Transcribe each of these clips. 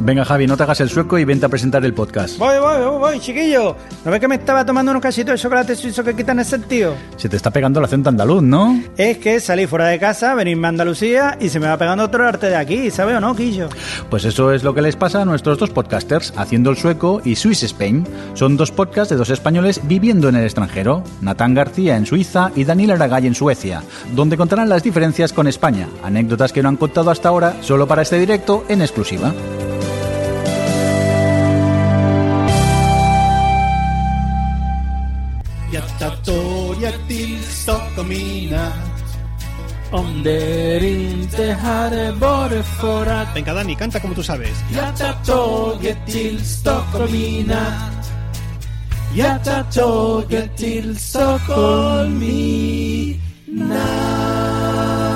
Venga, Javi, no te hagas el sueco y vente a presentar el podcast. Voy, voy, voy, voy, chiquillo. ¿No ves que me estaba tomando unos casitos de chocolate suizo que quitan el sentido? Se te está pegando el acento andaluz, ¿no? Es que salí fuera de casa, venirme a Andalucía y se me va pegando otro arte de aquí, ¿sabes o no, Quillo? Pues eso es lo que les pasa a nuestros dos podcasters, Haciendo el Sueco y Swiss Spain. Son dos podcasts de dos españoles viviendo en el extranjero, Natán García en Suiza y Daniel Aragay en Suecia, donde contarán las diferencias con España, anécdotas que no han contado hasta ahora solo para este directo en exclusiva. Hjärtat till Stockholmina Om det inte hade varit för att Venga, Dani, canta como tú sabes. Jag tar tåget till Stockholm i natt Jag till i natt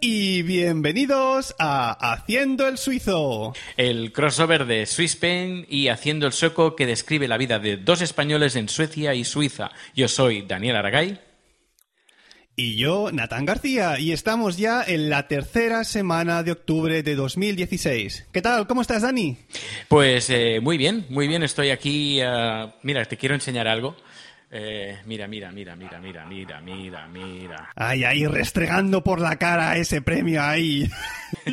y bienvenidos a Haciendo el Suizo. El crossover de Swisspen y Haciendo el Sueco que describe la vida de dos españoles en Suecia y Suiza. Yo soy Daniel Aragay. Y yo, Natán García, y estamos ya en la tercera semana de octubre de 2016. ¿Qué tal? ¿Cómo estás, Dani? Pues eh, muy bien, muy bien. Estoy aquí. eh, mira, te quiero enseñar algo. Eh, mira, mira, mira, mira, mira, mira, mira, mira. Ay, ahí restregando por la cara ese premio ahí.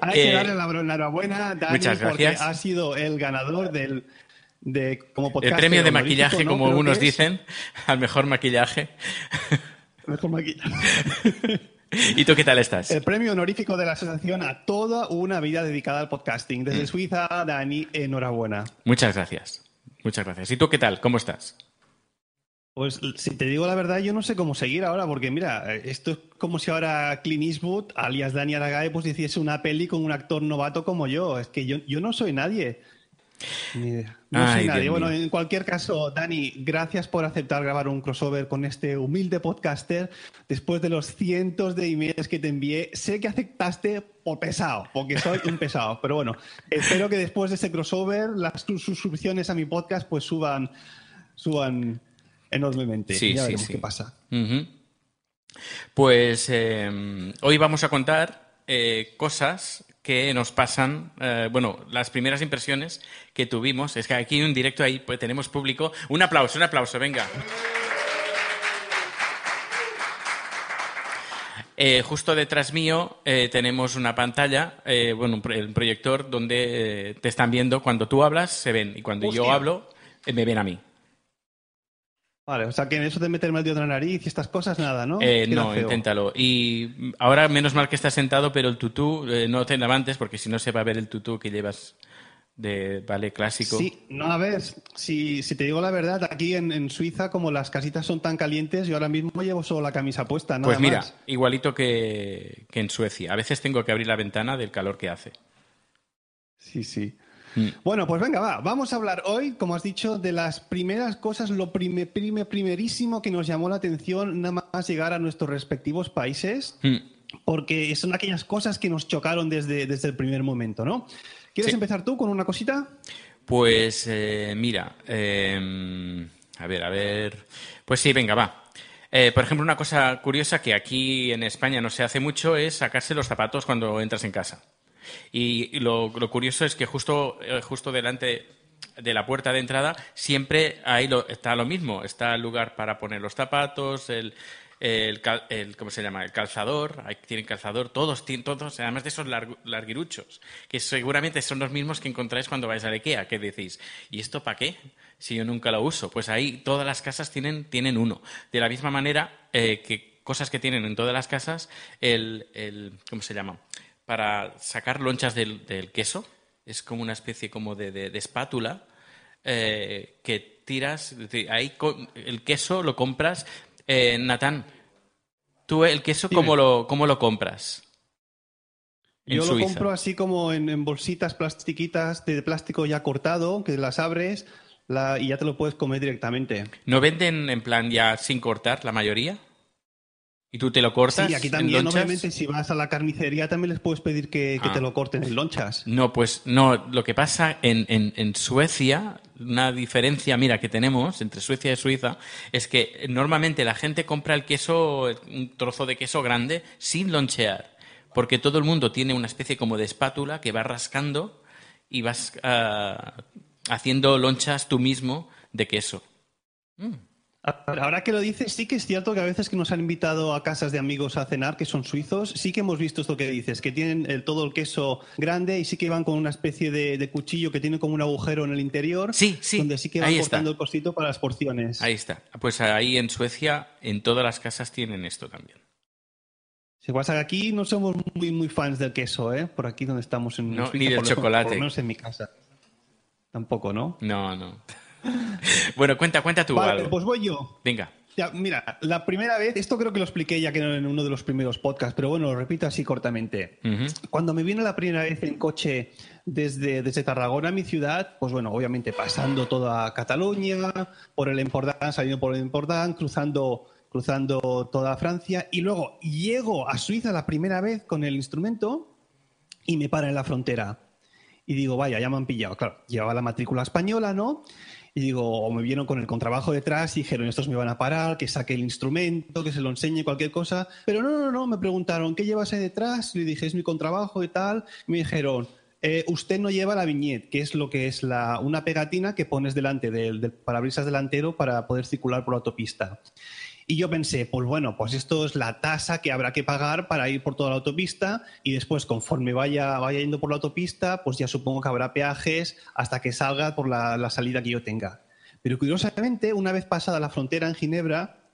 Hay que Eh, darle la enhorabuena, Dani, muchas porque gracias. ha sido el ganador del de como El podcaster premio de maquillaje, ¿no? como Creo es. dicen, al mejor maquillaje. Mejor maquillaje. ¿Y tú qué tal estás? El premio honorífico de la asociación a toda una vida dedicada al podcasting. Mm. Desde Suiza, Dani, enhorabuena. Muchas gracias. Muchas gracias. ¿Y tú qué tal? ¿Cómo estás? Pues si te digo la verdad, yo no sé cómo seguir ahora, porque mira, esto es como si ahora Clint Eastwood, alias Dani Aragae, pues hiciese una peli con un actor novato como yo. Es que yo, yo no soy nadie. Ni idea. No Ay, nadie. Bueno, en cualquier caso, Dani, gracias por aceptar grabar un crossover con este humilde podcaster. Después de los cientos de emails que te envié, sé que aceptaste por pesado, porque soy un pesado. Pero bueno, espero que después de este crossover las sus- suscripciones a mi podcast pues suban, suban enormemente. Sí, ya sí, veremos sí. qué pasa. Pues eh, hoy vamos a contar eh, cosas que nos pasan, eh, bueno, las primeras impresiones que tuvimos. Es que aquí en un directo ahí pues, tenemos público. Un aplauso, un aplauso, venga. Eh, justo detrás mío eh, tenemos una pantalla, eh, bueno, un, pro- un proyector donde te están viendo. Cuando tú hablas, se ven. Y cuando yo hablo, me ven a mí. Vale, o sea que en eso de meterme el dedo en la nariz y estas cosas, nada, ¿no? Eh, no, feo. inténtalo. Y ahora, menos mal que estás sentado, pero el tutú eh, no te levantes porque si no se va a ver el tutú que llevas de ballet clásico. Sí, no, a ver, si, si te digo la verdad, aquí en, en Suiza, como las casitas son tan calientes, yo ahora mismo llevo solo la camisa puesta, nada pues mira, más. igualito que, que en Suecia. A veces tengo que abrir la ventana del calor que hace. Sí, sí. Mm. Bueno, pues venga, va. Vamos a hablar hoy, como has dicho, de las primeras cosas, lo prime, prime- primerísimo que nos llamó la atención nada más llegar a nuestros respectivos países, Mm. porque son aquellas cosas que nos chocaron desde, desde el primer momento, ¿no? ¿Quieres Sí. empezar tú con una cosita? Pues eh, mira, eh, a ver, a ver. Pues sí, venga, va. Eh, por ejemplo, una cosa curiosa que aquí en España no se hace mucho es sacarse los zapatos cuando entras en casa. Y, lo, curioso es que justo, eh, justo delante de la puerta de entrada siempre ahí lo, está lo mismo. Está el lugar para poner los zapatos, el, el, cal- el- ¿cómo se llama? El calzador, ahí tienen calzador, todos tienen, todos, además de esos largu- larguiruchos, que seguramente son los mismos que encontráis cuando vais a IKEA, que decís, ¿y esto para qué? Si yo nunca lo uso. Pues ahí todas las casas tienen, tienen uno. De la misma manera eh, que cosas que tienen en todas las casas, el, el ¿cómo se llama? Para sacar lonchas del, del queso, es como una especie como de, de- de espátula eh, que tiras, ahí el queso lo compras. Eh, Natán, ¿tú el queso cómo lo, cómo lo compras? Yo lo compro así como en, en bolsitas plastiquitas de plástico ya cortado, que las abres la- y ya te lo puedes comer directamente. ¿No venden en plan ya sin cortar la mayoría? ¿Y tú te lo cortas? Sí, aquí también, obviamente, si vas a la carnicería también les puedes pedir que, que Ah. te lo corten en lonchas. No, pues no. Lo que pasa en, en- en Suecia, una diferencia, mira, que tenemos entre Suecia y Suiza, es que normalmente la gente compra el queso, un trozo de queso grande, sin lonchear. Porque todo el mundo tiene una especie como de espátula que va rascando y vas ah, haciendo lonchas tú mismo de queso. Ahora que lo dices, sí que es cierto que a veces que nos han invitado a casas de amigos a cenar que son suizos, sí que hemos visto esto que dices, que tienen el- todo el queso grande y sí que van con una especie de, de cuchillo que tiene como un agujero en el interior, Sí, sí, donde sí que van cortando el cosito para las porciones. Ahí está. Pues ahí en Suecia, en todas las casas tienen esto también. Si pasa que aquí no somos muy, muy fans del queso, ¿eh? Por aquí donde estamos en No, Suiza, ni del por chocolate. Por lo menos en mi casa. Tampoco, ¿no? No, no. bueno, cuenta, cuenta tú Vale, algo. pues voy yo. Venga. Ya, mira, la primera vez, esto creo que lo expliqué ya que en uno de los primeros podcasts, pero bueno, lo repito así cortamente. Ujú. Cuando me vine la primera vez en coche desde, desde Tarragona a mi ciudad, pues bueno, obviamente pasando toda Cataluña, por el Empordán, saliendo por el Empordán, cruzando, cruzando toda Francia, y luego llego a Suiza la primera vez con el instrumento y me para en la frontera. Y digo, vaya, ya me han pillado. Claro, llevaba la matrícula española, ¿no? Y digo, o me vieron con el contrabajo detrás y dijeron, estos me van a parar, que saque el instrumento, que se lo enseñe, cualquier cosa. Pero no, no, no, me preguntaron, ¿qué llevas ahí detrás? Y le dije, es mi contrabajo y tal. Y me dijeron, "Eh, usted no lleva la viñeta, que es lo que es la, una pegatina que pones delante del, del parabrisas delantero para poder circular por la autopista. Y yo pensé, pues bueno, pues esto es la tasa que habrá que pagar para ir por toda la autopista y después conforme vaya, vaya yendo por la autopista, pues ya supongo que habrá peajes hasta que salga por la, la salida que yo tenga. Pero curiosamente, una vez pasada la frontera en Ginebra,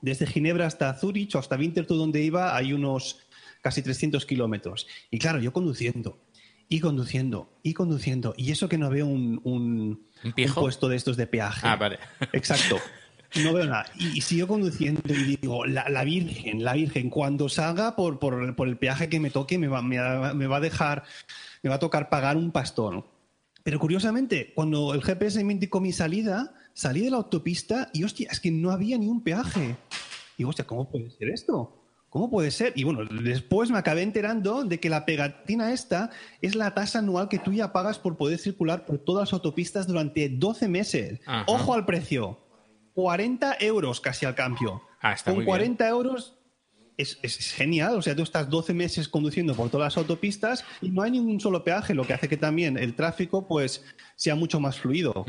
desde Ginebra hasta Zurich o hasta Winterthur donde iba hay unos casi 300 kilómetros. Y claro, yo conduciendo y conduciendo y conduciendo. Y eso que no veo un, un, ¿Un pijo? puesto de estos de peaje. Ah, vale. Exacto. No veo nada. Y, y sigo conduciendo y digo, la, la Virgen, la Virgen, cuando salga por, por, por el peaje que me toque, me va, me, va- me va a dejar, me va a tocar pagar un pastón. Pero curiosamente, cuando el GPS me indicó mi salida, salí de la autopista y hostia, es que no había ni un peaje. Y digo, hostia, ¿cómo puede ser esto? ¿Cómo puede ser? Y bueno, después me acabé enterando de que la pegatina esta es la tasa anual que tú ya pagas por poder circular por todas las autopistas durante 12 meses. Ajá. Ojo al precio. 40 euros casi al cambio. Ah, está Con muy bien. 40 euros es, genial. O sea, tú estás 12 meses conduciendo por todas las autopistas y no hay ningún solo peaje, lo que hace que también el tráfico pues sea mucho más fluido.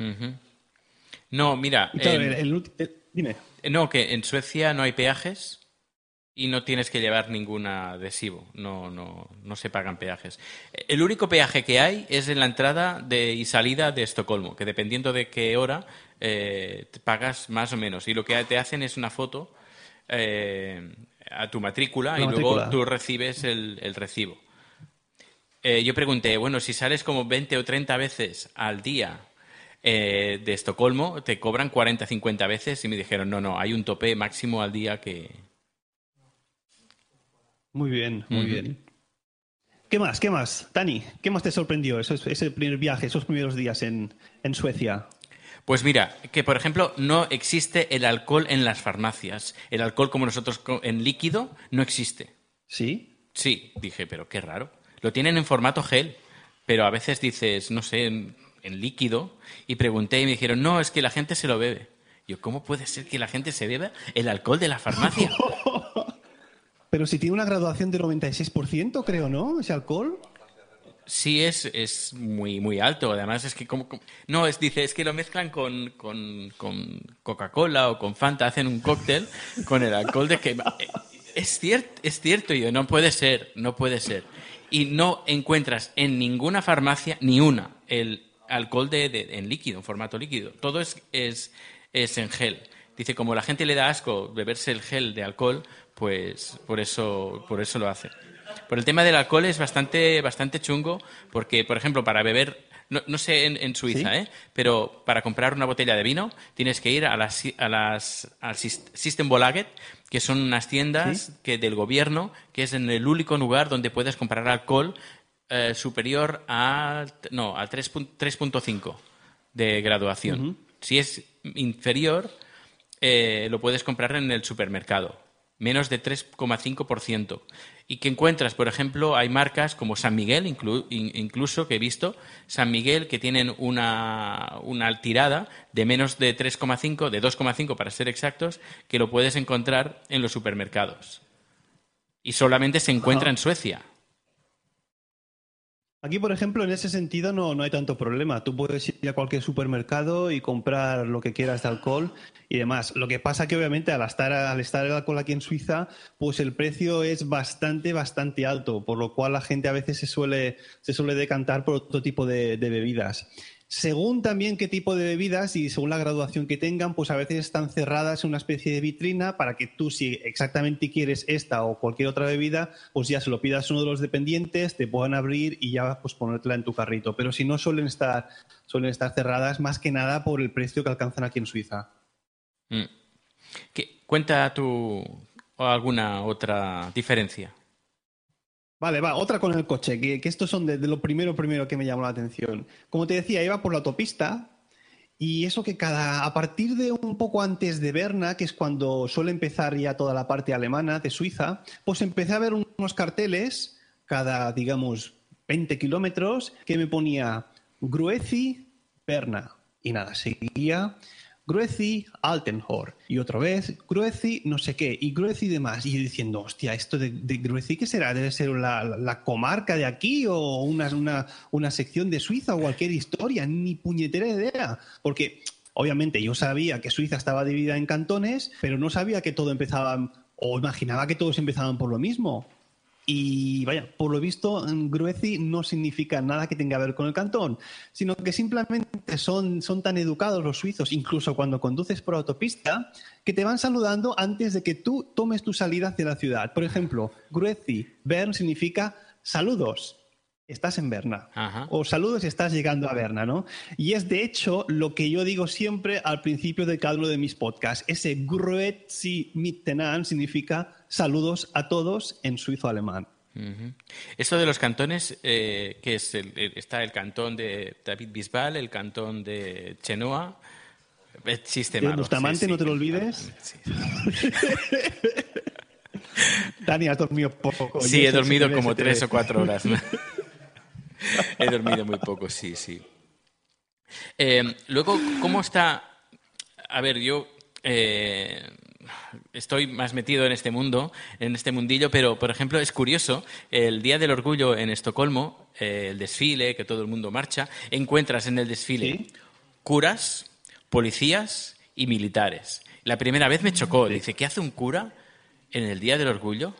No, mira, Y claro, en- el- el ulti- el- dime. no, que en Suecia no hay peajes y no tienes que llevar ningún adhesivo. No, no, no se pagan peajes. El único peaje que hay es en la entrada de, y salida de Estocolmo, que dependiendo de qué hora eh, te pagas más o menos. Y lo que te hacen es una foto eh, a tu matrícula La y luego tú recibes el, el recibo. Eh, yo pregunté, bueno, si sales como 20 o 30 veces al día eh, de Estocolmo, te cobran 40, 50 veces y me dijeron, no, no, hay un tope máximo al día que... Muy bien, muy bien. ¿Qué más? ¿Qué más? Dani, ¿qué más te sorprendió ese primer viaje, esos primeros días en, en Suecia? Pues mira, que por ejemplo no existe el alcohol en las farmacias. El alcohol como nosotros en líquido no existe. ¿Sí? Sí, dije, pero qué raro. Lo tienen en formato gel. pero a veces dices, no sé, en, en líquido, y pregunté y me dijeron, no, es que la gente se lo bebe. Yo, ¿cómo puede ser que la gente se beba el alcohol de la farmacia? Pero si tiene una graduación del 96%, creo, ¿no? Ese alcohol. Sí, es, es muy, muy alto. Además, es que como, como- no, es, dice, es que lo mezclan con, con, con Coca-Cola o con Fanta, hacen un cóctel con el alcohol de que eh, es cierto, es cierto, yo no puede ser, no puede ser. Y no encuentras en ninguna farmacia ni una el alcohol de, de- en líquido, en formato líquido. Todo es, es, es en gel. Dice, como la gente le da asco beberse el gel de alcohol, pues por eso, por eso lo hace. Por el tema del alcohol es bastante, bastante chungo, porque, por ejemplo, para beber, no, no sé en, en Suiza, ¿eh? pero para comprar una botella de vino tienes que ir a las, a las al Sis- Systembolaget, que son unas tiendas que del gobierno, que es en el único lugar donde puedes comprar alcohol eh, superior a, no, a 3 pun- 3.5 de graduación. Si es inferior, eh, lo puedes comprar en el supermercado, menos de 3,5%. Y que encuentras, por ejemplo, hay marcas como San Miguel, inclu- in- incluso que he visto, San Miguel que tienen una, una tirada de menos de 3,5, de 2,5 para ser exactos, que lo puedes encontrar en los supermercados. Y solamente se encuentra en Suecia. Aquí, por ejemplo, en ese sentido no, no hay tanto problema. Tú puedes ir a cualquier supermercado y comprar lo que quieras de alcohol y demás. Lo que pasa que obviamente al estar, al estar el alcohol aquí en Suiza, pues el precio es bastante, bastante alto, por lo cual la gente a veces se suele, se suele decantar por otro tipo de, de bebidas. Según también qué tipo de bebidas y según la graduación que tengan, pues a veces están cerradas en una especie de vitrina para que tú, si exactamente quieres esta o cualquier otra bebida, pues ya se lo pidas a uno de los dependientes, te puedan abrir y ya pues ponértela en tu carrito. Pero si no suelen estar, suelen estar cerradas más que nada por el precio que alcanzan aquí en Suiza. Mm. ¿Qué- cuenta tú alguna otra diferencia. Vale, va, otra con el coche, que, que estos son de, de lo primero, primero que me llamó la atención. Como te decía, iba por la autopista y eso que cada, a partir de un poco antes de Berna, que es cuando suele empezar ya toda la parte alemana de Suiza, pues empecé a ver unos carteles cada, digamos, 20 kilómetros que me ponía Gruezi, Berna. Y nada, seguía Gruezi, Altenhor. Y otra vez, Gruezi, no sé qué, y Gruezi demás. Y diciendo, hostia, ¿esto de, de Gruezi qué será? ¿Debe ser la, la- la comarca de aquí o una, una, una sección de Suiza o cualquier historia? Ni puñetera idea. Porque, obviamente, yo sabía que Suiza estaba dividida en cantones, pero no sabía que todo empezaba, o imaginaba que todos empezaban por lo mismo. Y vaya, por lo visto, en Gruezi no significa nada que tenga que ver con el cantón, sino que simplemente son, son tan educados los suizos, incluso cuando conduces por autopista, que te van saludando antes de que tú tomes tu salida hacia la ciudad. Por ejemplo, Gruezi, Bern significa saludos. Estás en Berna. Ajá. O saludos, estás llegando a Berna, ¿no? Y es de hecho lo que yo digo siempre al principio de cada uno de mis podcasts. Ese Grüezi mitenan significa saludos a todos en suizo alemán. Esto de los cantones, eh, que es el- está el cantón de David Bisbal, el cantón de Chenoa. De malo. Bustamante, sí, sí. no te lo olvides. Sí, Dani, has dormido poco. Sí, he dormido como tres o cuatro horas. he dormido muy poco, sí, sí. Eh, luego, ¿cómo está? A ver, yo eh, estoy más metido en este mundo, en este mundillo, pero, por ejemplo, es curioso, el Día del Orgullo en Estocolmo, eh, el desfile, que todo el mundo marcha, encuentras en el desfile Sí. curas, policías y militares. La primera vez me chocó, dice, ¿qué hace un cura en el Día del Orgullo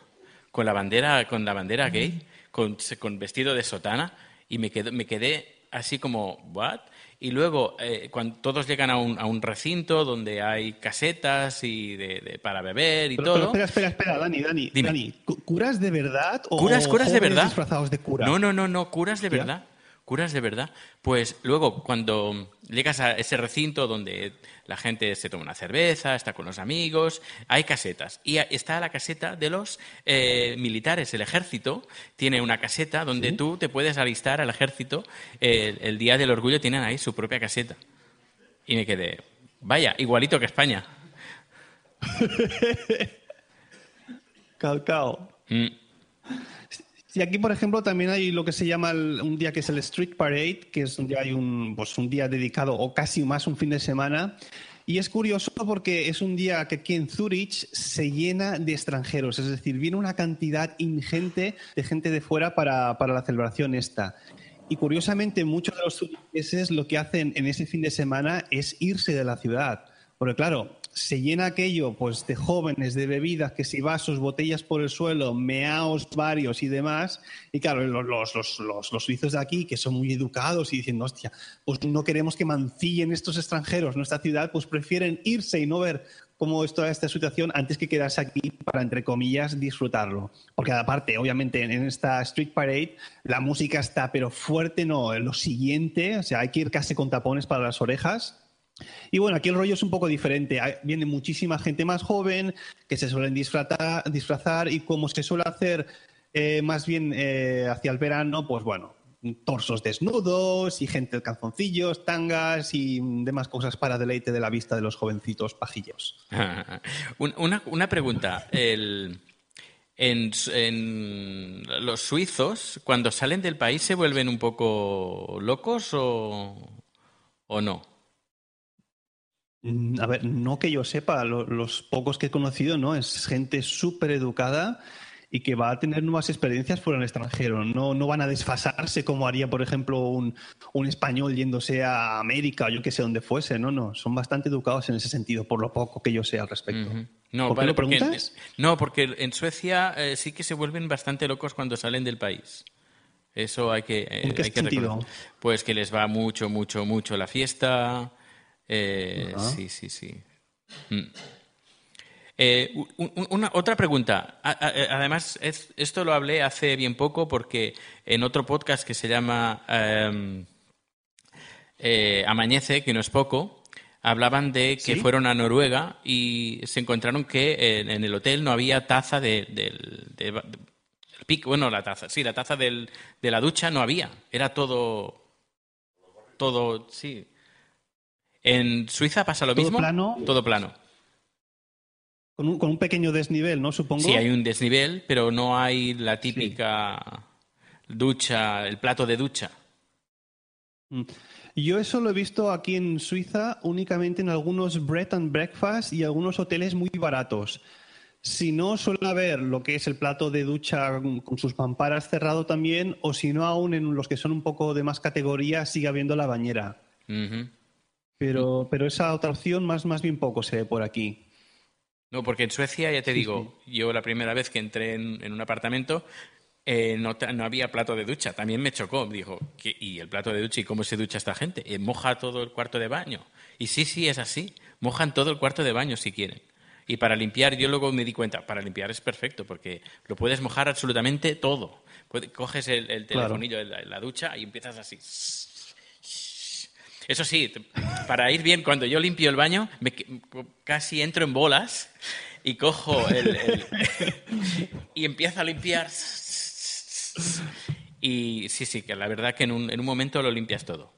con la bandera, con la bandera gay, con, con vestido de sotana? Y me quedé, me quedé así como, ¿what? Y luego, eh, cuando todos llegan a un, a un recinto donde hay casetas y de, de- para beber y Pero, todo. pero espera, espera, espera, Dani, Dani. Dime. Dani, ¿cu- ¿curas de verdad o ¿Curas, curas de verdad? disfrazados de cura? No, no, no, no, curas de verdad. Curas de verdad. Pues luego, cuando llegas a ese recinto donde la gente se toma una cerveza, está con los amigos, hay casetas. Y está la caseta de los eh, militares. El ejército tiene una caseta donde tú te puedes alistar al ejército. El, el Día del Orgullo tienen ahí su propia caseta. Y me quedé, vaya, igualito que España. Calcao. Mm. Sí, aquí, por ejemplo, también hay lo que se llama un día que es el Street Parade, que es donde hay un, pues, un día dedicado, o casi más un fin de semana. Y es curioso porque es un día que aquí en Zurich se llena de extranjeros, es decir, viene una cantidad ingente de gente de fuera para, para la celebración esta. Y curiosamente, muchos de los zuricheses lo que hacen en ese fin de semana es irse de la ciudad. Porque claro, se llena aquello pues de jóvenes, de bebidas, que si vasos, botellas por el suelo, meaos varios y demás. Y claro, los, los, los, los, suizos de aquí, que son muy educados y dicen, hostia, pues no queremos que mancillen estos extranjeros nuestra ciudad, pues prefieren irse y no ver cómo es toda esta situación antes que quedarse aquí para, entre comillas, disfrutarlo. Porque aparte, obviamente, en esta Street Parade la música está, pero fuerte no, lo siguiente, o sea, hay que ir casi con tapones para las orejas. Y bueno, aquí el rollo es un poco diferente. Hay- Viene muchísima gente más joven que se suelen disfrazar, y como se suele hacer eh, más bien eh, hacia el verano, pues bueno, torsos desnudos y gente en calzoncillos, tangas y demás cosas para deleite de la vista de los jovencitos pajillos. Un- una, pregunta. En, los suizos, cuando salen del país, ¿se vuelven un poco locos o no? Mm, A ver, no que yo sepa, lo- los pocos que he conocido, ¿no? Es gente súper educada y que va a tener nuevas experiencias fuera del extranjero. No, no van a desfasarse como haría, por ejemplo, un, un español yéndose a América o yo que sé dónde fuese. No, no, son bastante educados en ese sentido, por lo poco que yo sé al respecto. No, ¿Por qué lo porque- preguntas? no, porque en Suecia eh, sí que se vuelven bastante locos cuando salen del país. Eso hay que, eh, ¿En qué hay sentido? Pues que les va mucho, mucho, mucho la fiesta. Eh. Sí, sí, sí. Mm. Eh, una, otra pregunta. Eh, Además, es- esto lo hablé hace bien poco porque en otro podcast que se llama em, eh, Amañece, que no es poco, hablaban de que ¿Sí? fueron a Noruega y se encontraron que en, en el hotel no había taza de, del de- bueno, la taza, sí, la taza del- de la ducha no había, era todo, todo, sí. En Suiza pasa lo ¿Todo mismo, plano? todo plano. Con un, con un pequeño desnivel, ¿no? Supongo. Sí, hay un desnivel, pero no hay la típica ducha, el plato de ducha. Mm. Yo eso lo he visto aquí en Suiza únicamente en algunos bread and breakfast y algunos hoteles muy baratos. Si no, suele haber lo que es el plato de ducha con sus mamparas cerrado también, o si no, aún en los que son un poco de más categoría, sigue habiendo la bañera. Ujú. Pero, pero esa otra opción más, más bien poco se ve por aquí. No, porque en Suecia, ya te digo, yo la primera vez que entré en, en un apartamento eh, no, no había plato de ducha. También me chocó. Dijo, ¿qué- ¿y el plato de ducha? ¿Y cómo se ducha esta gente? Eh, moja todo el cuarto de baño. Y sí, sí, es así. Mojan todo el cuarto de baño si quieren. Y para limpiar, yo luego me di cuenta, para limpiar es perfecto, porque lo puedes mojar absolutamente todo. Coges el, el telefonillo de la, la ducha y empiezas así. Eso sí, para ir bien, cuando yo limpio el baño, me casi entro en bolas y cojo el, el- y empiezo a limpiar. Y sí, sí, que la verdad que en un, en un momento lo limpias todo.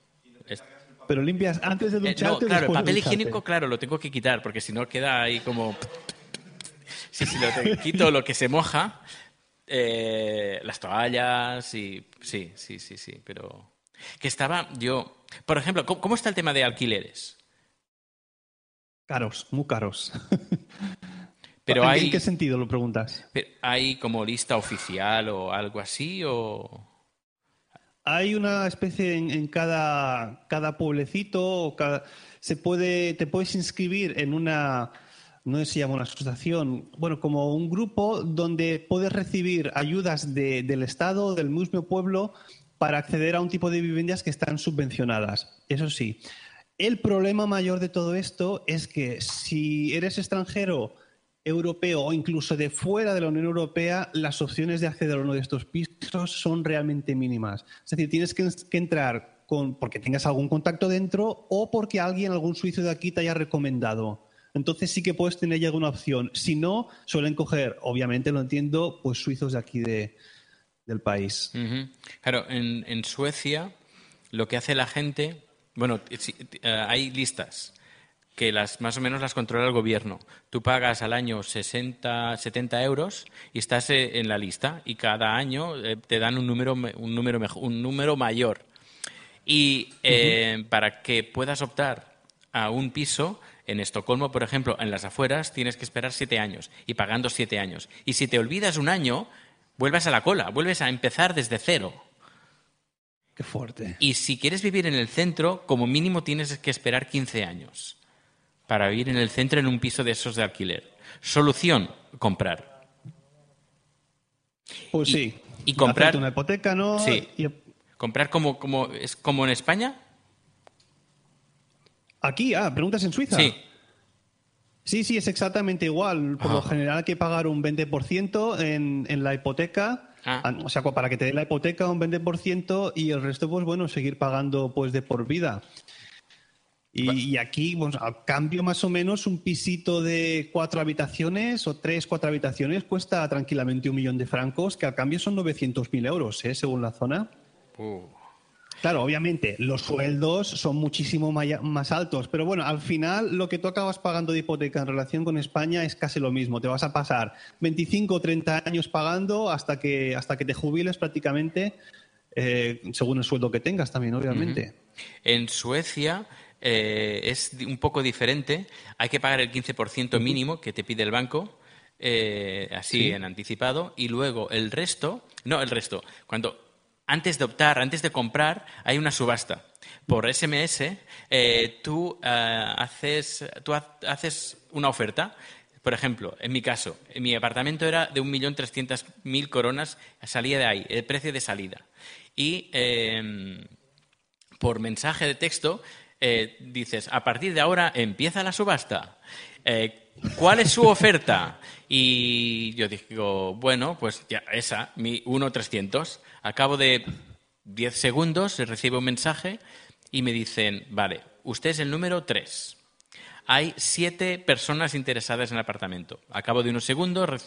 Pero limpias antes de eh, ducharte no, claro, el de papel higiénico, claro, lo tengo que quitar, porque si no queda ahí como... Sí, sí, lo te- quito lo que se moja, eh, las toallas y... Sí, sí, sí, sí, pero... Que estaba yo... Por ejemplo, ¿cómo, está el tema de alquileres? Caros, muy caros. Pero ¿En, hay- ¿En qué sentido lo preguntas? ¿Hay como lista oficial o algo así o...? Hay una especie en, en cada, cada pueblecito, o cada, se puede, te puedes inscribir en una, no sé si se llama una asociación, bueno, como un grupo donde puedes recibir ayudas de- del Estado, del mismo pueblo, para acceder a un tipo de viviendas que están subvencionadas. Eso sí. El problema mayor de todo esto es que si eres extranjero, europeo o incluso de fuera de la Unión Europea, las opciones de acceder a uno de estos pisos son realmente mínimas. Es decir, tienes que, entrar con, porque tengas algún contacto dentro o porque alguien, algún suizo de aquí, te haya recomendado. Entonces sí que puedes tener ya alguna opción. Si no, suelen coger, obviamente lo entiendo, pues suizos de aquí de, del país. Claro, en, en Suecia lo que hace la gente, bueno, eh, hay listas. que las más o menos las controla el gobierno. Tú pagas al año 60, 70 euros y estás eh, en la lista y cada año eh, te dan un número, un número, un número mayor. Y eh, para que puedas optar a un piso, en Estocolmo, por ejemplo, en las afueras, tienes que esperar siete años y pagando siete años. Y si te olvidas un año, vuelves a la cola, vuelves a empezar desde cero. Qué fuerte. Y si quieres vivir en el centro, como mínimo tienes que esperar 15 años para vivir en el centro en un piso de esos de alquiler. Solución, comprar. Pues sí. Y, comprar una hipoteca, ¿no? Sí. Comprar como, como, es como en España. Aquí, ah, preguntas en Suiza. Sí. Sí, sí, es exactamente igual. Por lo Ah. general hay que pagar un 20% en, en la hipoteca. Ah. O sea, para que te dé la hipoteca un 20% y el resto, pues bueno, seguir pagando pues de por vida. Y, y aquí, pues, a cambio más o menos, un pisito de cuatro habitaciones o tres, cuatro habitaciones cuesta tranquilamente un millón de francos, que al cambio son 900.000 euros, ¿eh? según la zona. Uh. Claro, obviamente, los sueldos son muchísimo más altos, pero bueno, al final lo que tú acabas pagando de hipoteca en relación con España es casi lo mismo. Te vas a pasar 25 o 30 años pagando hasta que, hasta que te jubiles prácticamente, eh, según el sueldo que tengas también, obviamente. En Suecia eh, es un poco diferente. Hay que pagar el 15% mínimo que te pide el banco, eh, así Sí. en anticipado, y luego el resto, no el resto, cuando antes de optar, antes de comprar, hay una subasta. Por SMS, eh, tú, eh, haces, tú ha- haces una oferta. Por ejemplo, en mi caso, mi apartamento era de 1.300.000 coronas, salía de ahí, el precio de salida. Y eh, por mensaje de texto eh, dices, a partir de ahora empieza la subasta. Eh, ¿Cuál es su oferta? Y yo digo, bueno, pues ya, esa, mi 1.300. Al cabo de 10 segundos recibo un mensaje y me dicen, vale, usted es el número 3. Hay siete personas interesadas en el apartamento. Al cabo de unos segundos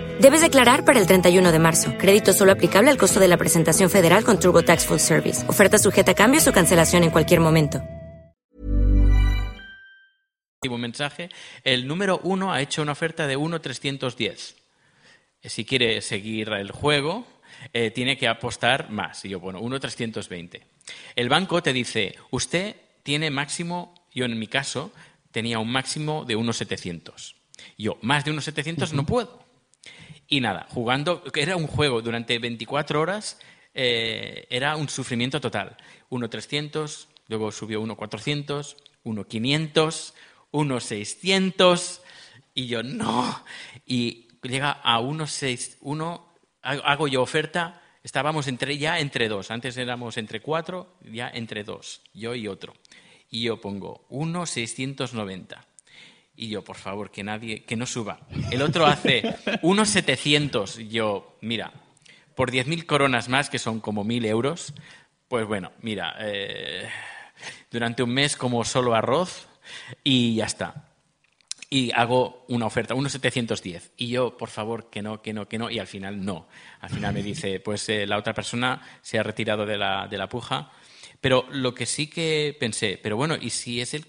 Debes declarar para el 31 de marzo. Crédito solo aplicable al costo de la presentación federal con TurboTax Full Service. Oferta sujeta a cambios o cancelación en cualquier momento. un mensaje. El número uno ha hecho una oferta de 1.310. Eh, Si quiere seguir el juego, eh, tiene que apostar más. Y yo, bueno, 1.320. El banco te dice, usted tiene máximo, yo en mi caso tenía un máximo de 1.700. Yo, más de 1.700 no puedo. Y nada, jugando, era un juego durante 24 horas, eh, era un sufrimiento total. 1.300, luego subió 1.400, 1.500, 1.600, y yo, no. Y llega a 1.6, 1, hago yo oferta, estábamos entre, ya entre dos, antes éramos entre cuatro, ya entre dos, yo y otro. Y yo pongo 1.690. Y yo, por favor, que nadie, que no suba. El otro hace unos 700. Yo, mira, por 10.000 coronas más, que son como 1.000 euros, pues bueno, mira, eh, durante un mes como solo arroz y ya está. y hago una oferta, unos 710. Y yo, por favor, que no, que no, que no. Y al final no. Al final me dice, pues eh, la otra persona se ha retirado de la, de la puja. Pero lo que sí que pensé, pero bueno, ¿y si es el,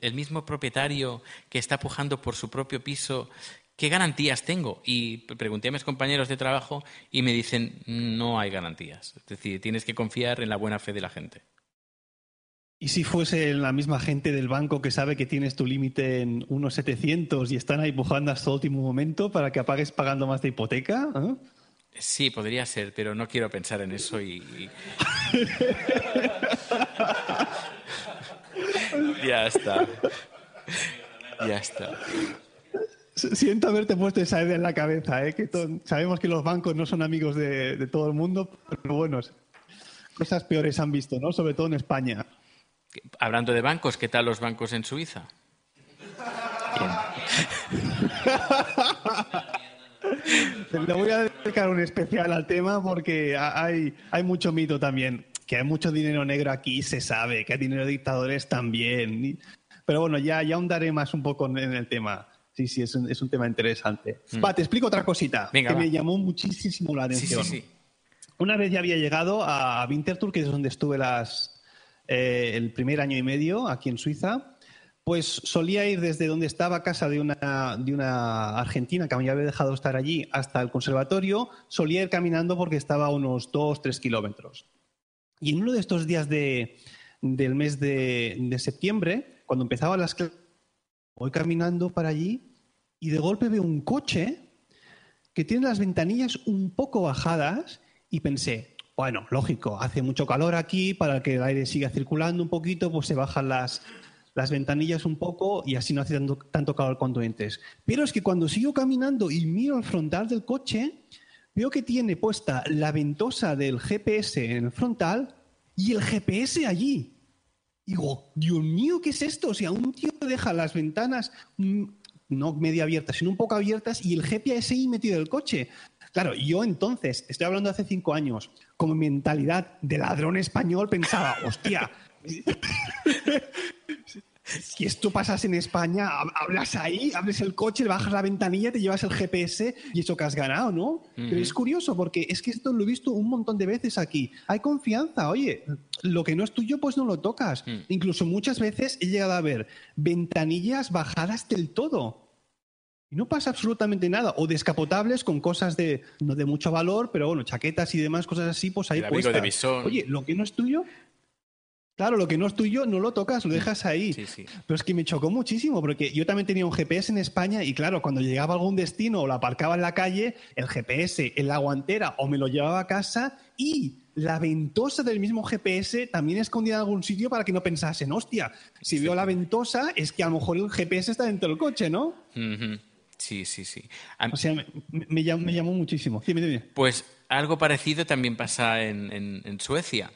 el, mismo propietario que está pujando por su propio piso, qué garantías tengo? Y pregunté a mis compañeros de trabajo y me dicen, no hay garantías. Es decir, tienes que confiar en la buena fe de la gente. ¿Y si fuese la misma gente del banco que sabe que tienes tu límite en unos 700 y están ahí pujando hasta el último momento para que apagues pagando más de hipoteca? ¿eh? Sí, podría ser, pero no quiero pensar en eso y... y- ya está. Ya está. Siento haberte puesto esa idea en la cabeza, ¿eh? que sabemos que los bancos no son amigos de, de todo el mundo, pero bueno, cosas peores han visto, ¿no? Sobre todo en España. Hablando de bancos, ¿qué tal los bancos en Suiza? Le voy a dedicar un especial al tema porque ha- hay, hay mucho mito también. Que hay mucho dinero negro aquí, se sabe. Que hay dinero de dictadores también. Pero bueno, ya, ya ahondaré más un poco en el tema. Sí, sí, es un, es un tema interesante. Mm. Va, te explico otra cosita Venga, que va. me llamó muchísimo la Sí, atención. sí, sí. Una vez ya había llegado a Winterthur, que es donde estuve las, eh, el primer año y medio aquí en Suiza, pues solía ir desde donde estaba casa de una, de una argentina que me había dejado estar allí hasta el conservatorio, solía ir caminando porque estaba unos 2, 3 kilómetros. Y en uno de estos días de- del mes de, de septiembre, cuando empezaban las clases, voy caminando para allí y de golpe veo un coche que tiene las ventanillas un poco bajadas y pensé, bueno, lógico, hace mucho calor aquí, para que el aire siga circulando un poquito, pues se bajan las, las ventanillas un poco y así no hace tanto, tanto calor cuando entres. Pero es que cuando sigo caminando y miro el frontal del coche, veo que tiene puesta la ventosa del GPS en el frontal y el GPS allí. Digo, Dios mío, ¿qué es esto? O sea, un tío deja las ventanas mm, no medio abiertas, sino un poco abiertas y el GPS ahí metido en el coche. Claro, yo entonces, estoy hablando de hace cinco años, como mentalidad de ladrón español, pensaba, hostia, si esto pasas en España, hab- hablas ahí, abres el coche, le bajas la ventanilla, te llevas el GPS y eso que has ganado, ¿no? Pero es curioso porque es que esto lo he visto un montón de veces aquí. Hay confianza, oye, lo que no es tuyo pues no lo tocas. Incluso muchas veces he llegado a ver ventanillas bajadas del todo. Y no pasa absolutamente nada. O descapotables con cosas de no de mucho valor, pero bueno, chaquetas y demás cosas así, pues ahí de puestas. visón. Oye, lo que no es tuyo, claro, lo que no es tuyo no lo tocas, lo dejas ahí. Sí, sí. Pero es que me chocó muchísimo, porque yo también tenía un GPS en España y claro, cuando llegaba a algún destino o lo aparcaba en la calle, el GPS en la guantera o me lo llevaba a casa y la ventosa del mismo GPS también escondida en algún sitio para que no pensasen, hostia, si veo la ventosa es que a lo mejor el GPS está dentro del coche, ¿no? Sí, sí, sí. A- O sea, me, me llamó, me llamó muchísimo. Pues algo parecido también pasa en, en- en Suecia,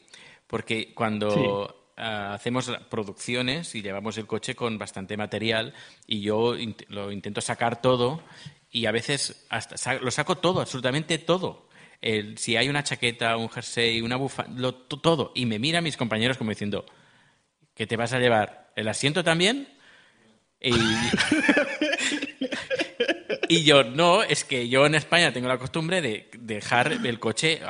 porque cuando ah, hacemos producciones y llevamos el coche con bastante material y yo int- lo intento sacar todo y a veces hasta sa- lo saco todo, absolutamente todo. El- si hay una chaqueta, un jersey, una bufanda, todo. Y me miran mis compañeros como diciendo, ¿qué te vas a llevar? ¿El asiento también? Y, y yo, no, es que yo en España tengo la costumbre de dejar el coche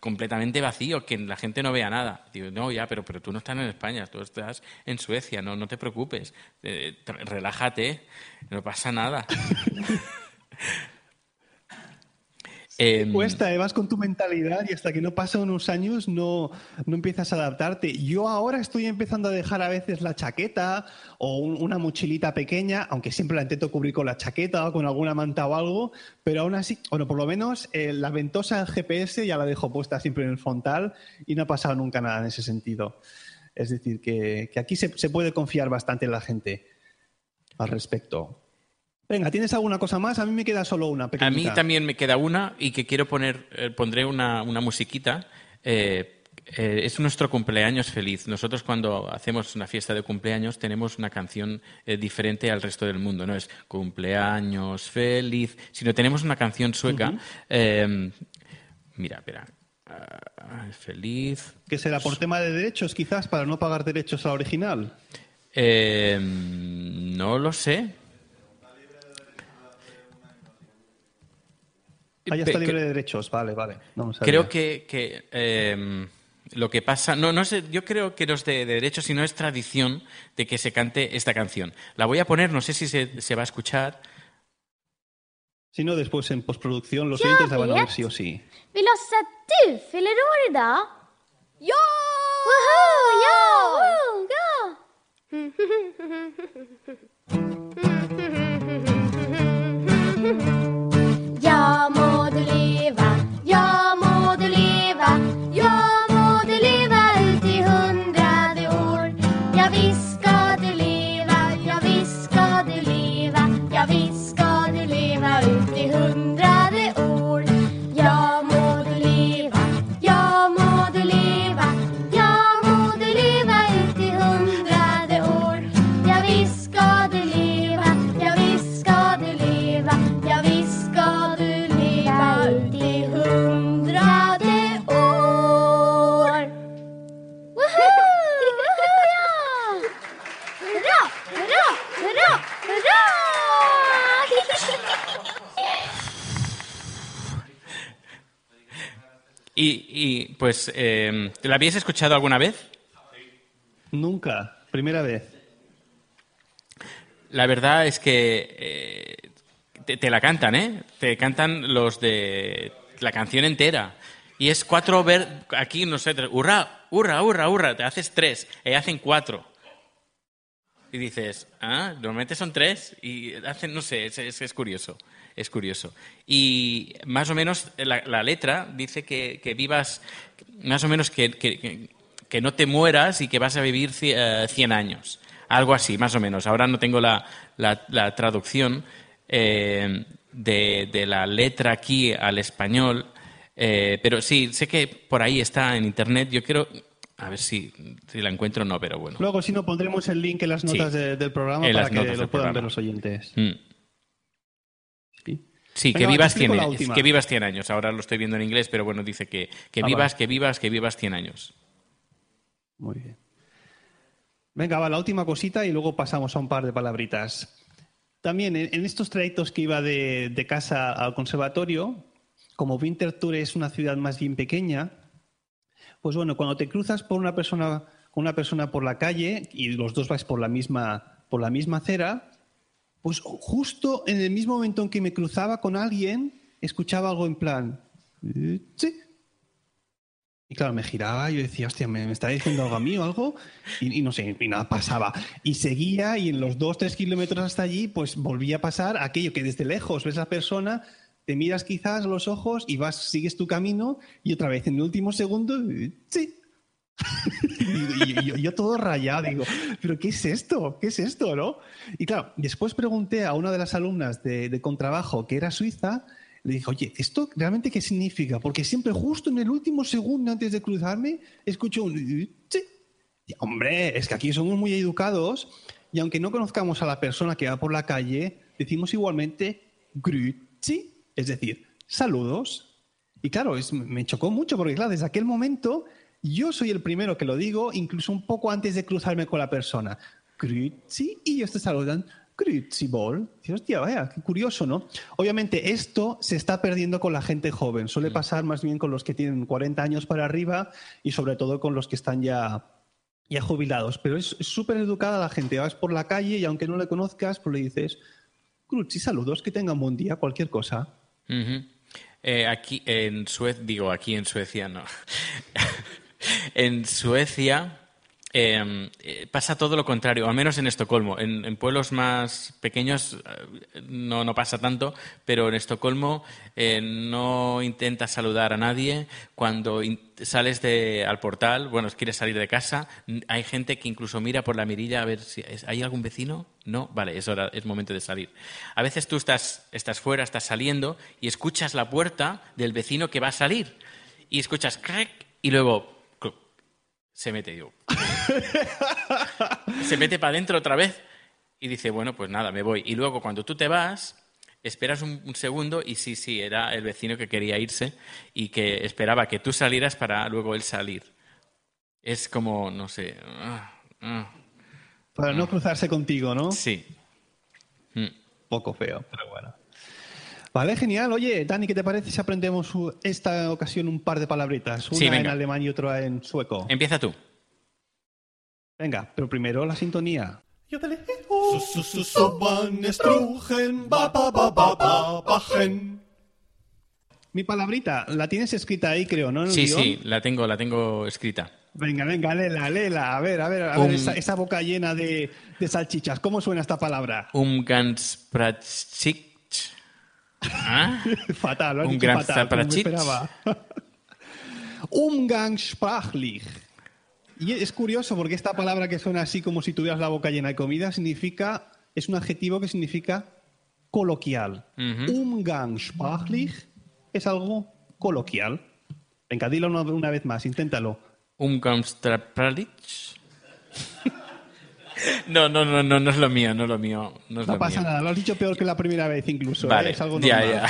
completamente vacío, que la gente no vea nada. Digo, no, ya, pero, pero tú no estás en España, tú estás en Suecia, no, no te preocupes, Eh, relájate, no pasa nada. Em, Cuesta, eh, vas con tu mentalidad y hasta que no pasan unos años no, no empiezas a adaptarte. Yo ahora estoy empezando a dejar a veces la chaqueta o un- una mochilita pequeña, aunque siempre la intento cubrir con la chaqueta o con alguna manta o algo, pero aún así, bueno, por lo menos eh, la ventosa del GPS ya la dejo puesta siempre en el frontal y no ha pasado nunca nada en ese sentido. Es decir, que, que aquí se, se puede confiar bastante en la gente al respecto. Venga, ¿tienes alguna cosa más? A mí me queda solo una A pequeñita. mí también me queda una y que quiero poner, eh, pondré una, una musiquita. Eh, eh, es nuestro cumpleaños feliz. Nosotros cuando hacemos una fiesta de cumpleaños tenemos una canción diferente al resto del mundo. No es cumpleaños feliz, sino tenemos una canción sueca. eh, mira, espera. Ah, feliz. Que será por tema de derechos, quizás, para no pagar derechos al original. Eh, no lo sé. Ah, ya está libre de derechos. Vale, vale. No. Creo que, que, eh, lo que pasa, no, no sé, yo creo que no es de, de derecho, sino es tradición de que se cante esta canción. La voy a poner, no sé si se, se va a escuchar. Si no, después en postproducción los oyentes la van a ver sí o sí. Vi låtsas att pues, eh, ¿la habíais escuchado alguna vez? Nunca. Primera vez. La verdad es que eh, te, te la cantan, ¿eh? Te cantan los de la canción entera. Y es cuatro ver aquí, no sé, hurra, hurra, hurra, hurra, te haces tres, y hacen cuatro. Y dices, ah, normalmente son tres, y hacen, no sé, es, es- es curioso, es curioso. Y más o menos la, la letra dice que, que vivas, más o menos que, que- no te mueras y que vas a vivir ci- eh, 100 años. Algo así, más o menos. Ahora no tengo la, la- la traducción eh, de, de la letra aquí al español, eh, pero sí, sé que por ahí está en internet. Yo quiero, a ver si, si la encuentro o no, pero bueno. Luego, si no, pondremos el link en las Sí. notas de- del programa para que lo puedan programa. ver los oyentes. Mm. Sí, que Venga, vivas, te 100, explico la años, última. que vivas 100 años. Ahora lo estoy viendo en inglés, pero bueno, dice que, que Ah, vivas, vale. que vivas, que vivas 100 años. Muy bien. Venga, va, la última cosita y luego pasamos a un par de palabritas. También en, estos trayectos que iba de, de casa al conservatorio, como Winterthur es una ciudad más bien pequeña, pues bueno, cuando te cruzas por una persona, con una persona por la calle y los dos vais por la misma, por la misma acera, pues justo en el mismo momento en que me cruzaba con alguien, escuchaba algo en plan, "Eh, sí, y claro, me giraba y yo decía, hostia, ¿me, está diciendo algo a mí o algo? Y, no sé, y nada pasaba. Y seguía y en los dos, tres kilómetros hasta allí, pues volvía a pasar aquello que desde lejos ves a la persona, te miras quizás los ojos y vas, sigues tu camino y otra vez en el último segundo, eh, sí. y, yo todo rayado, digo, ¿pero qué es esto? ¿Qué es esto, no? Y claro, después pregunté a una de las alumnas de, de contrabajo que era suiza, le dije, oye, ¿esto realmente qué significa? Porque siempre justo en el último segundo antes de cruzarme escucho un... "Sí". Y, hombre, es que aquí somos muy educados y aunque no conozcamos a la persona que va por la calle, decimos igualmente grüezi, es decir, saludos. Y claro, es- me chocó mucho porque claro, desde aquel momento yo soy el primero que lo digo, incluso un poco antes de cruzarme con la persona. Grüezi, y ellos te saludan Grüezi Ball. Dices, hostia, vaya, qué curioso, ¿no? Obviamente esto se está perdiendo con la gente joven. Suele pasar más bien con los que tienen 40 años para arriba y sobre todo con los que están ya, ya jubilados. Pero es súper educada la gente. Vas por la calle y aunque no le conozcas, pues le dices, Grüezi, saludos, que tengan buen día, cualquier cosa. Eh, aquí en Suecia, digo aquí en Suecia, no. en Suecia eh, eh, pasa todo lo contrario, al menos en Estocolmo. En, pueblos más pequeños eh, no, pasa tanto, pero en Estocolmo eh, no intentas saludar a nadie. Cuando sales de, al portal, bueno, quieres salir de casa, hay gente que incluso mira por la mirilla a ver si hay algún vecino. No, vale, es hora, es momento de salir. A veces tú estás, estás fuera, estás saliendo y escuchas la puerta del vecino que va a salir y escuchas crack y luego se mete yo. se mete para adentro otra vez y dice, bueno, pues nada, me voy. Y luego cuando tú te vas, esperas un, un segundo y sí, sí, era el vecino que quería irse y que esperaba que tú salieras para luego él salir. Es como, no sé. ah, ah, Para no cruzarse contigo, ¿no? Sí. Mm. Poco feo, pero bueno. Vale, genial. Oye, Dani, ¿qué te parece si aprendemos esta ocasión un par de palabritas? Una Sí, en alemán y otra en sueco. Empieza tú. Venga, pero primero la sintonía. Ba, bachen. Mi palabrita, la tienes escrita ahí, creo, ¿no? En el Sí, guion? sí, la tengo, la tengo escrita. Venga, venga, lela, lela. A ver, a ver, a Um, ver, esa, esa boca llena de, de salchichas. ¿Cómo suena esta palabra? Umgangspratzig. ¿Ah? fatal, lo Un gran fatal. Umgangssprachlich. Y es curioso porque esta palabra que suena así como si tuvieras la boca llena de comida significa, es un adjetivo que significa coloquial. Ujú. Umgangssprachlich es algo coloquial. Venga, dilo una, una vez más, inténtalo. Umgangspratzig. No, no, no, no, no es lo mío, no es lo mío. No, es No lo pasa mío. nada, lo has dicho peor que la primera vez incluso. ¿eh? Vale, Es algo ya, normal. ya.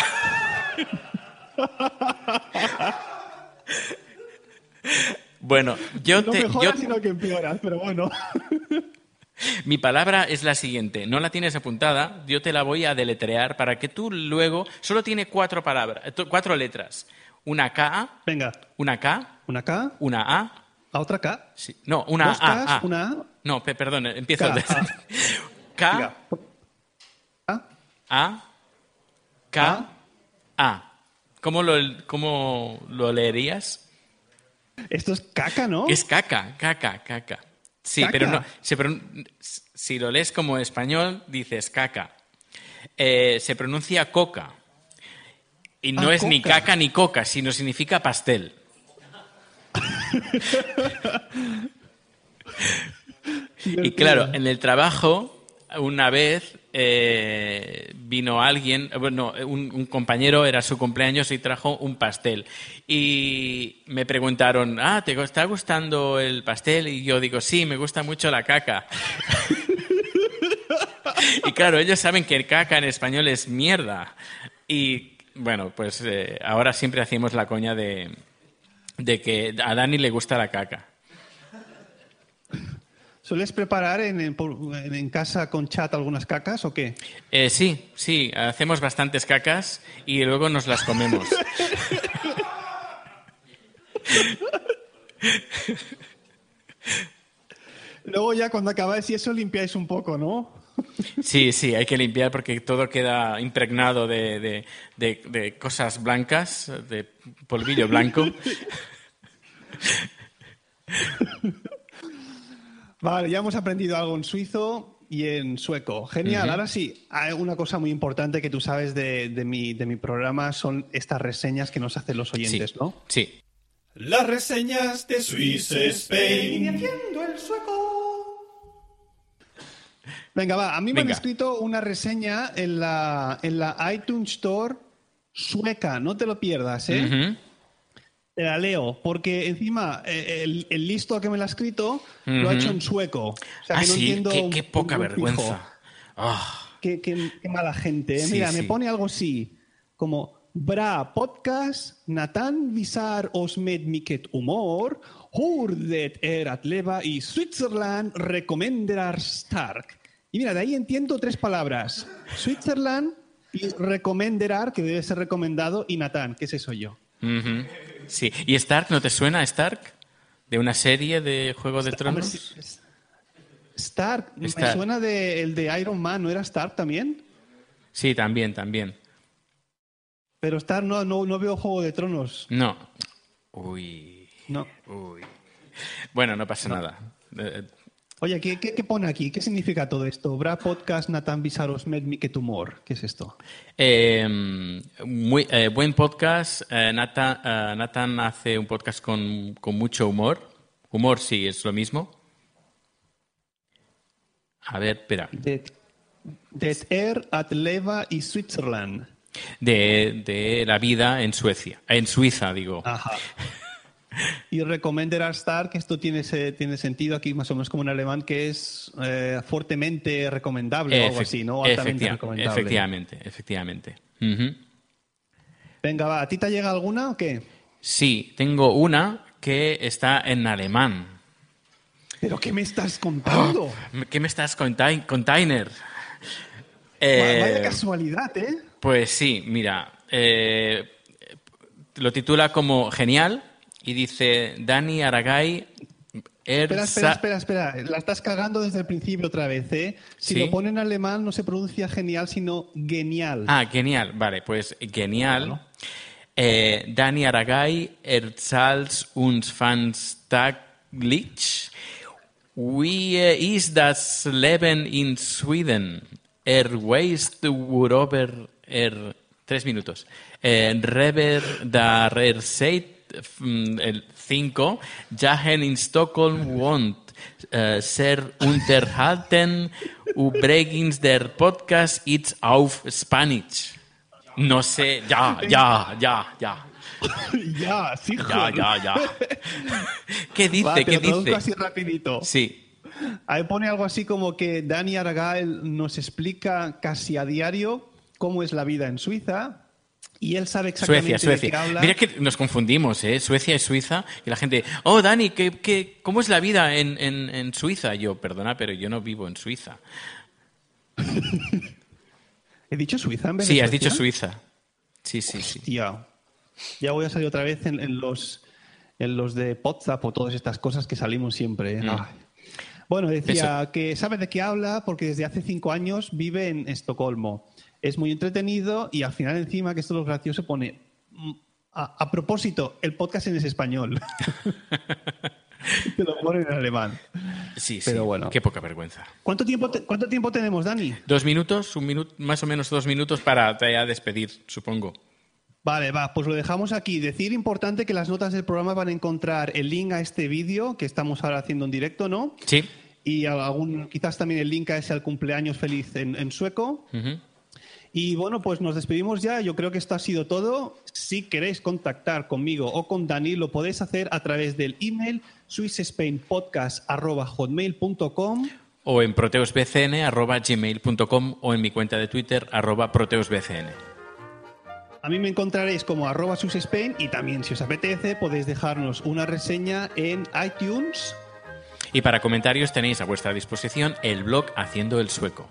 Bueno, yo no te, mejoras, yo- sino que empeoras, pero bueno. mi palabra es la siguiente. No la tienes apuntada, yo te la voy a deletrear para que tú luego. Solo tiene cuatro palabras, eh, cuatro letras. Una K, Venga, una K, una K, una A. a otra K. sí, no, una Dos A, Ks, A. una A. No, pe- perdón, empiezo. K, A. K. A, A, K, A. ¿Cómo lo, cómo lo leerías? Esto es caca, ¿no? Es caca, caca, caca. Sí, Caca. pero no. se si lo lees como español, dices caca. Eh, se pronuncia coca. Y no Ah, es ni caca ni coca, sino significa pastel. Y claro, en el trabajo, una vez eh, vino alguien, eh, bueno, un, compañero, era su cumpleaños y trajo un pastel. Y me preguntaron, ah, ¿te está gustando el pastel? Y yo digo, sí, me gusta mucho la caca. y claro, ellos saben que el caca en español es mierda. Y bueno, pues eh, ahora siempre hacemos la coña de, de que a Dani le gusta la caca. ¿Sueles preparar en, casa con chat algunas cacas o qué? Eh, sí, sí, hacemos bastantes cacas y luego nos las comemos. Luego ya cuando acabáis y eso limpiáis un poco, ¿no? Sí, sí, hay que limpiar porque todo queda impregnado de, de- de- de cosas blancas, de polvillo blanco. Vale, ya hemos aprendido algo en suizo y en sueco. Genial. Ahora sí, hay una cosa muy importante que tú sabes de, de mi, de mi programa son estas reseñas que nos hacen los oyentes, ¿no? Sí. Las reseñas de Swiss Spain. Haciendo el sueco. Venga, va. A mí me han escrito una reseña en la, en la iTunes Store sueca. No te lo pierdas, ¿eh? Te la leo, porque encima eh, el, el listo que me la ha escrito lo ha hecho en sueco. O sea, ah, que no sí, entiendo qué, poca un vergüenza. Ah, Qué, qué- qué mala gente. ¿eh? Sí, Mira, sí. me pone algo así, como Bra podcast, Nathan visar os med miket humor, hurdet er at leva y Switzerland recomenderar stark. Y mira, de ahí entiendo tres palabras. Switzerland y recomenderar, que debe ser recomendado, y Nathan, que ese soy yo. Sí. ¿Y Stark no te suena, Stark? ¿De una serie de Juego de Hombre, Tronos? sí, es- Stark, me Stark. suena de, el de Iron Man, ¿no era Stark también? Sí, también, también. Pero Stark no, no, no veo Juego de Tronos. No. Uy. No. Uy. Bueno, no pasa nada. Oye, ¿qué, qué, qué pone aquí? ¿Qué significa todo esto? Bra podcast Nathan Visaros med miket humor. ¿Qué es esto? Eh, muy, eh, buen podcast. Eh, Nathan, eh, Nathan hace un podcast con, con mucho humor. Humor sí, es lo mismo. A ver, espera. Det, det er at leva i Switzerland. De, de la vida en Suecia. En Suiza, digo. Ajá. Y recomendar a Stark, esto tiene, tiene sentido aquí más o menos como en alemán, que es eh, fuertemente recomendable o algo así, ¿no? Altamente efectiva- recomendable. efectivamente, efectivamente. Venga, va, ¿a ti te llega alguna o qué? Sí, tengo una que está en alemán. ¿Pero qué me estás contando? ¿Qué me estás contai- container? Eh, Vaya casualidad, ¿eh? Pues sí, mira, eh, lo titula como Genial y dice Dani Aragay. Espera, espera, Erza- espera, espera. La estás cagando desde el principio otra vez, ¿eh? Si Sí. lo pone en alemán no se pronuncia genial, sino genial. Ah, genial, vale, pues genial. Eh, Dani Aragay erzählt uns fans taglich, wie ist das Leben in Sweden? Er weiß worüber er... Tres minutos. Eh, Reber der er seit el 5 Jahren in Stockholm wohnt. Äh, sehr unterhalten. Übrigens, der Podcast ist auf Spanish. No sé, ya, ya, ya, ya. ya, sí, Ya, ya, ya. ¿Qué dice? Va, te ¿Qué dice? así rapidito. Sí. Ahí pone algo así como que Dani Aragael nos explica casi a diario cómo es la vida en Suiza y él sabe exactamente Suecia, de qué habla. Mira que nos confundimos, ¿eh? Suecia y Suiza. Y la gente, oh, Dani, ¿qué, qué, cómo es la vida en, en, en Suiza? Yo, perdona, pero yo no vivo en Suiza. ¿He dicho Suiza en vez Sí, has dicho? Suiza. Sí, sí, sí. Hostia. Ya voy a salir otra vez en, en los en los de WhatsApp o todas estas cosas que salimos siempre. ¿eh? Mm. Ay. Bueno, decía que sabe de qué habla porque desde hace cinco años vive en Estocolmo. Es muy entretenido y al final encima, que esto es lo gracioso, pone... mm, A, a propósito, el podcast en es español. Te lo pone en alemán. Sí, sí. Pero bueno. Qué poca vergüenza. ¿Cuánto tiempo, te- ¿Cuánto tiempo tenemos, Dani? Dos minutos, un minuto, más o menos dos minutos para ya despedir, supongo. Vale, va, pues lo dejamos aquí. Decir importante que las notas del programa van a encontrar el link a este vídeo que estamos ahora haciendo en directo, ¿no? Sí. Y algún, quizás también el link a ese al cumpleaños feliz en, en sueco. Y bueno, pues nos despedimos ya. Yo creo que esto ha sido todo. Si queréis contactar conmigo o con Dani, lo podéis hacer a través del email swissspainpodcast.hotmail.com O en proteusbcn.gmail.com o en mi cuenta de Twitter, arroba proteusbcn. A mí me encontraréis como arroba y también, si os apetece, podéis dejarnos una reseña en iTunes Y para comentarios tenéis a vuestra disposición el blog Haciendo el Sueco.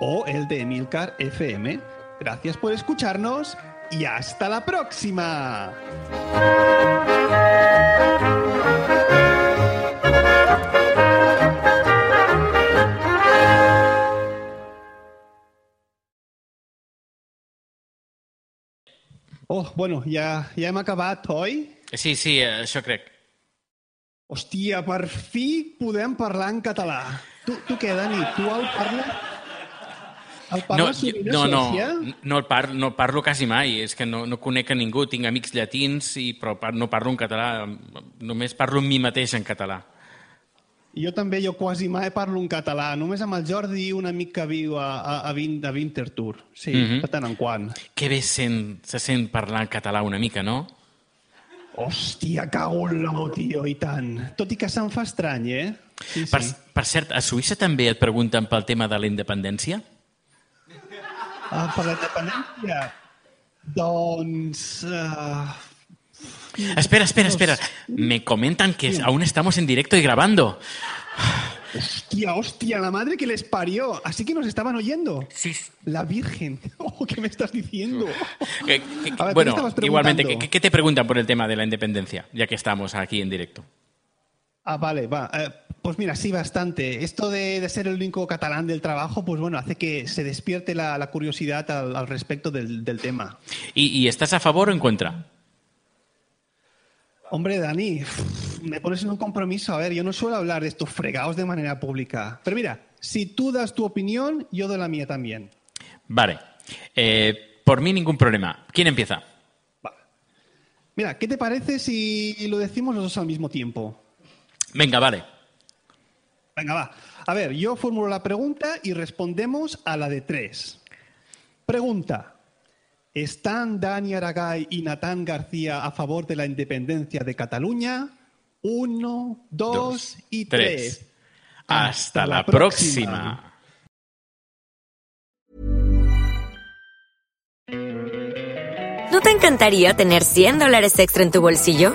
O el de Emilcar FM. Gracias por escucharnos y hasta la próxima. Oh, bueno, ja, ja hem acabat, oi? Sí, sí, eh, això crec. Hòstia, per fi podem parlar en català. Tu, tu què, Dani? Tu el parles? El No, parles sovint a no, no, Suècia? no, el par, no parlo quasi mai, és que no, no conec a ningú, tinc amics llatins, i, però par, no parlo en català, només parlo amb mi mateix en català. Jo també, jo quasi mai parlo en català. Només amb el Jordi, un amic que viu a, a, a, Vin, a Winterthur. Sí, Mhm. de tant en quant. Que bé sent, se sent parlar en català una mica, no? Hòstia, cago en l'ou, tio, i tant. Tot i que se'm fa estrany, eh? Sí, sí. Per, per cert, a Suïssa també et pregunten pel tema de la independència? Ah, per la independència? Doncs... Uh... Espera, espera, espera. Me comentan que aún estamos en directo y grabando. Hostia, hostia, la madre que les parió. Así que nos estaban oyendo. Sí. La Virgen. Oh, ¿Qué me estás diciendo? Que- que- A ver, ¿qué bueno, igualmente, ¿qué, qué te preguntan por el tema de la independencia? Ya que estamos aquí en directo. Ah, vale, va. Eh, pues mira, sí, bastante. Esto de, de ser el único catalán del trabajo, pues bueno, hace que se despierte la, la curiosidad al, al respecto del, del tema. ¿Y, y estás a favor o en contra? Hombre, Dani, me pones en un compromiso. A ver, yo no suelo hablar de estos fregados de manera pública. Pero mira, si tú das tu opinión, yo doy la mía también. Vale. Eh, por mí ningún problema. ¿Quién empieza? Mira, ¿qué te parece si lo decimos los dos al mismo tiempo? Venga, vale. Venga, va. A ver, yo formulo la pregunta y respondemos a la de tres. Pregunta. ¿Están Dani Aragay y Natán García a favor de la independencia de Cataluña? Uno, dos, Dos, y tres. tres. Hasta, la, la próxima. próxima. ¿No te encantaría tener 100 dólares extra en tu bolsillo?